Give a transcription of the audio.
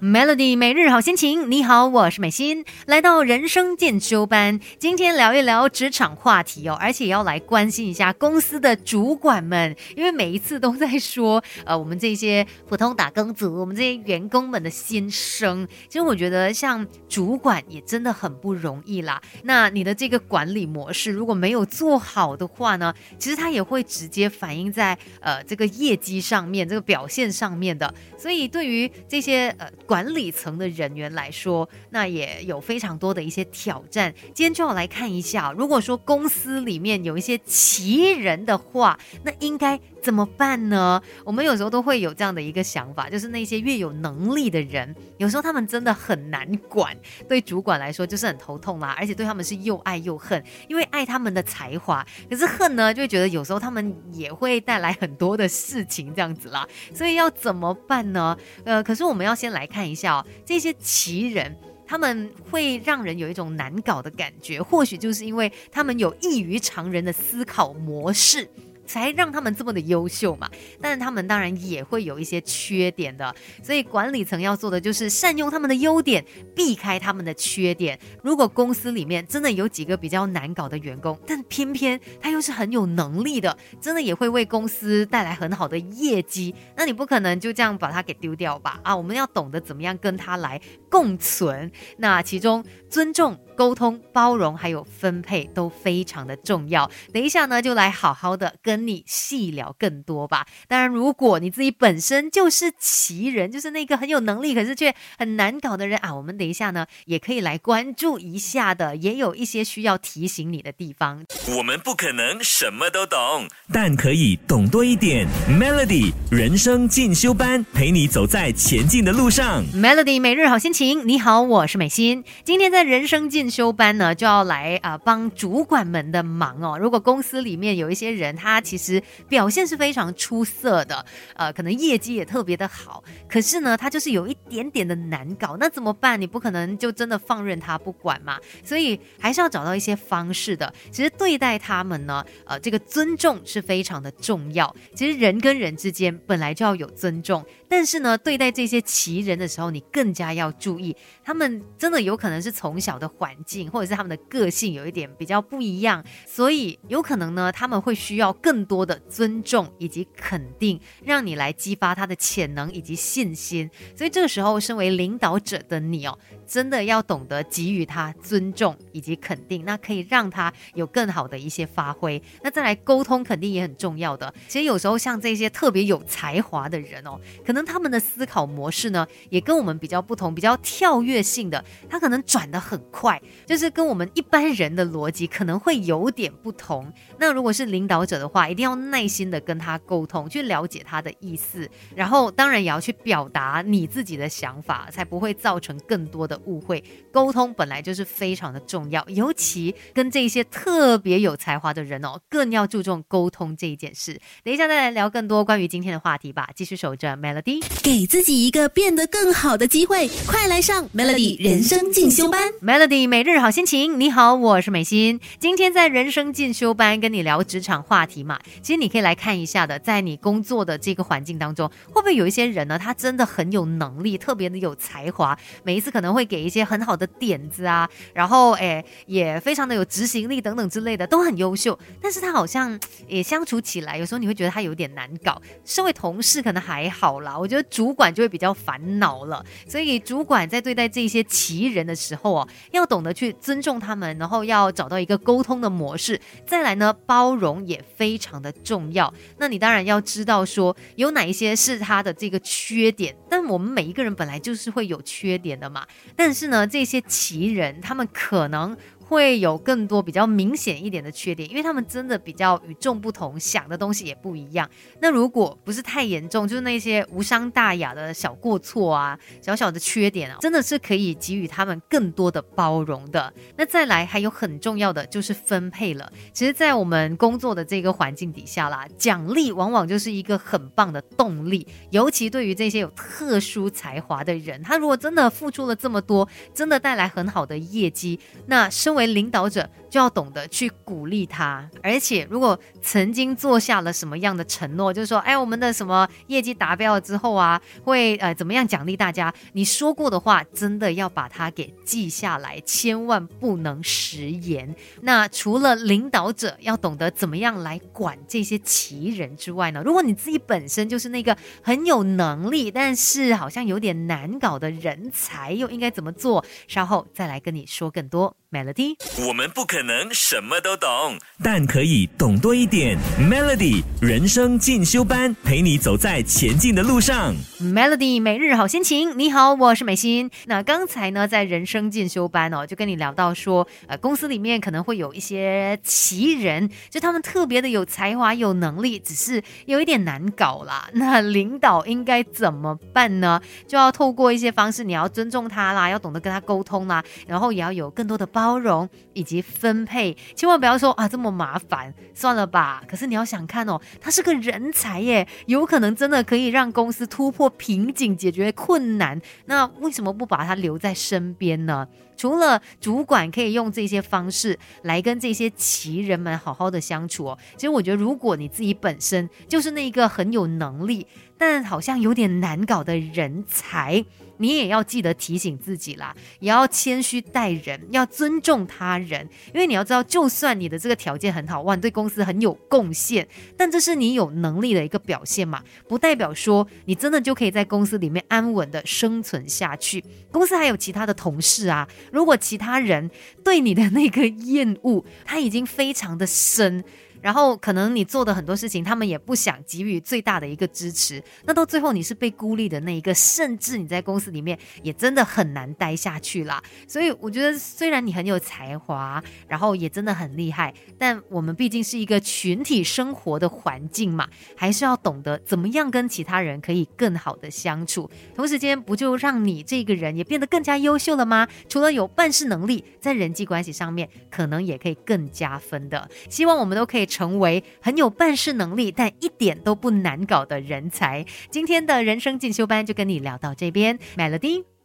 Melody 每日好心情，你好，我是美心，来到人生进修班，今天聊一聊职场话题哦，而且要来关心一下公司的主管们，因为每一次都在说，呃，我们这些普通打工族，我们这些员工们的心声。其实我觉得像主管也真的很不容易啦。那你的这个管理模式如果没有做好的话呢，其实它也会直接反映在呃这个业绩上面，这个表现上面的。所以对于这些呃。管理层的人员来说，那也有非常多的一些挑战。今天就要来看一下，如果说公司里面有一些奇人的话，那应该怎么办呢？我们有时候都会有这样的一个想法，就是那些越有能力的人，有时候他们真的很难管，对主管来说就是很头痛啦，而且对他们是又爱又恨，因为爱他们的才华，可是恨呢，就会觉得有时候他们也会带来很多的事情这样子啦。所以要怎么办呢？呃，可是我们要先来看。看一下哦，这些奇人他们会让人有一种难搞的感觉，或许就是因为他们有异于常人的思考模式。才让他们这么的优秀嘛，但是他们当然也会有一些缺点的，所以管理层要做的就是善用他们的优点，避开他们的缺点。如果公司里面真的有几个比较难搞的员工，但偏偏他又是很有能力的，真的也会为公司带来很好的业绩，那你不可能就这样把他给丢掉吧？啊，我们要懂得怎么样跟他来共存。那其中尊重。沟通、包容还有分配都非常的重要。等一下呢，就来好好的跟你细聊更多吧。当然，如果你自己本身就是奇人，就是那个很有能力可是却很难搞的人啊，我们等一下呢也可以来关注一下的，也有一些需要提醒你的地方。我们不可能什么都懂，但可以懂多一点。Melody 人生进修班，陪你走在前进的路上。Melody 每日好心情，你好，我是美心。今天在人生进修班呢，就要来啊帮主管们的忙哦。如果公司里面有一些人，他其实表现是非常出色的，呃，可能业绩也特别的好，可是呢，他就是有一点点的难搞，那怎么办？你不可能就真的放任他不管嘛，所以还是要找到一些方式的。其实对待他们呢，呃，这个尊重是非常的重要。其实人跟人之间本来就要有尊重，但是呢，对待这些奇人的时候，你更加要注意，他们真的有可能是从小的环。境或者是他们的个性有一点比较不一样，所以有可能呢，他们会需要更多的尊重以及肯定，让你来激发他的潜能以及信心。所以这个时候，身为领导者的你哦，真的要懂得给予他尊重以及肯定，那可以让他有更好的一些发挥。那再来沟通，肯定也很重要的。其实有时候像这些特别有才华的人哦，可能他们的思考模式呢，也跟我们比较不同，比较跳跃性的，他可能转得很快。就是跟我们一般人的逻辑可能会有点不同。那如果是领导者的话，一定要耐心的跟他沟通，去了解他的意思，然后当然也要去表达你自己的想法，才不会造成更多的的误会。沟通本来就是非常的重要，尤其跟这些特别有才华的人哦，更要注重沟通这一件事。等一下再来聊更多关于今天的话题吧。继续守着 Melody，给自己一个变得更好的机会，快来上 Melody 人生进修班。Melody 每日好心情，你好，我是美心。今天在人生进修班跟你聊职场话题嘛，其实你可以来看一下的，在你工作的这个环境当中，会不会有一些人呢？他真的很有能力，特别的有才华，每一次可能会给一些很好的点子啊，然后哎，也非常的有执行力等等之类的，都很优秀。但是他好像也相处起来，有时候你会觉得他有点难搞。身为同事可能还好啦，我觉得主管就会比较烦恼了。所以主管在对待这些奇人的时候哦，要懂得去尊重他们，然后要找到一个沟通的模式。再来呢，包容也非常的重要。那你当然要知道说有哪一些是他的这个缺点，但我们每一个人本来就是会有缺点的嘛。但是呢，这些奇人他们可能。会有更多比较明显一点的缺点，因为他们真的比较与众不同，想的东西也不一样。那如果不是太严重，就是那些无伤大雅的小过错啊、小小的缺点啊，真的是可以给予他们更多的包容的。那再来还有很重要的就是分配了。其实，在我们工作的这个环境底下啦，奖励往往就是一个很棒的动力，尤其对于这些有特殊才华的人，他如果真的付出了这么多，真的带来很好的业绩，那身为领导者，就要懂得去鼓励他。而且，如果曾经做下了什么样的承诺，就是说，哎，我们的什么业绩达标了之后啊，会呃怎么样奖励大家？你说过的话，真的要把它给记下来，千万不能食言。那除了领导者要懂得怎么样来管这些奇人之外呢？如果你自己本身就是那个很有能力，但是好像有点难搞的人才，又应该怎么做？稍后再来跟你说更多。Melody，我们不可能什么都懂，但可以懂多一点。Melody 人生进修班，陪你走在前进的路上。Melody 每日好心情，你好，我是美心。那刚才呢，在人生进修班哦，就跟你聊到说，呃，公司里面可能会有一些奇人，就他们特别的有才华、有能力，只是有一点难搞啦。那领导应该怎么办呢？就要透过一些方式，你要尊重他啦，要懂得跟他沟通啦，然后也要有更多的。包容以及分配，千万不要说啊这么麻烦，算了吧。可是你要想看哦，他是个人才耶，有可能真的可以让公司突破瓶颈、解决困难。那为什么不把他留在身边呢？除了主管可以用这些方式来跟这些奇人们好好的相处哦，其实我觉得，如果你自己本身就是那一个很有能力，但好像有点难搞的人才。你也要记得提醒自己啦，也要谦虚待人，要尊重他人。因为你要知道，就算你的这个条件很好，哇，你对公司很有贡献，但这是你有能力的一个表现嘛，不代表说你真的就可以在公司里面安稳的生存下去。公司还有其他的同事啊，如果其他人对你的那个厌恶，他已经非常的深。然后可能你做的很多事情，他们也不想给予最大的一个支持，那到最后你是被孤立的那一个，甚至你在公司里面也真的很难待下去啦。所以我觉得，虽然你很有才华，然后也真的很厉害，但我们毕竟是一个群体生活的环境嘛，还是要懂得怎么样跟其他人可以更好的相处。同时间，不就让你这个人也变得更加优秀了吗？除了有办事能力，在人际关系上面可能也可以更加分的。希望我们都可以。成为很有办事能力，但一点都不难搞的人才。今天的人生进修班就跟你聊到这边，Melody。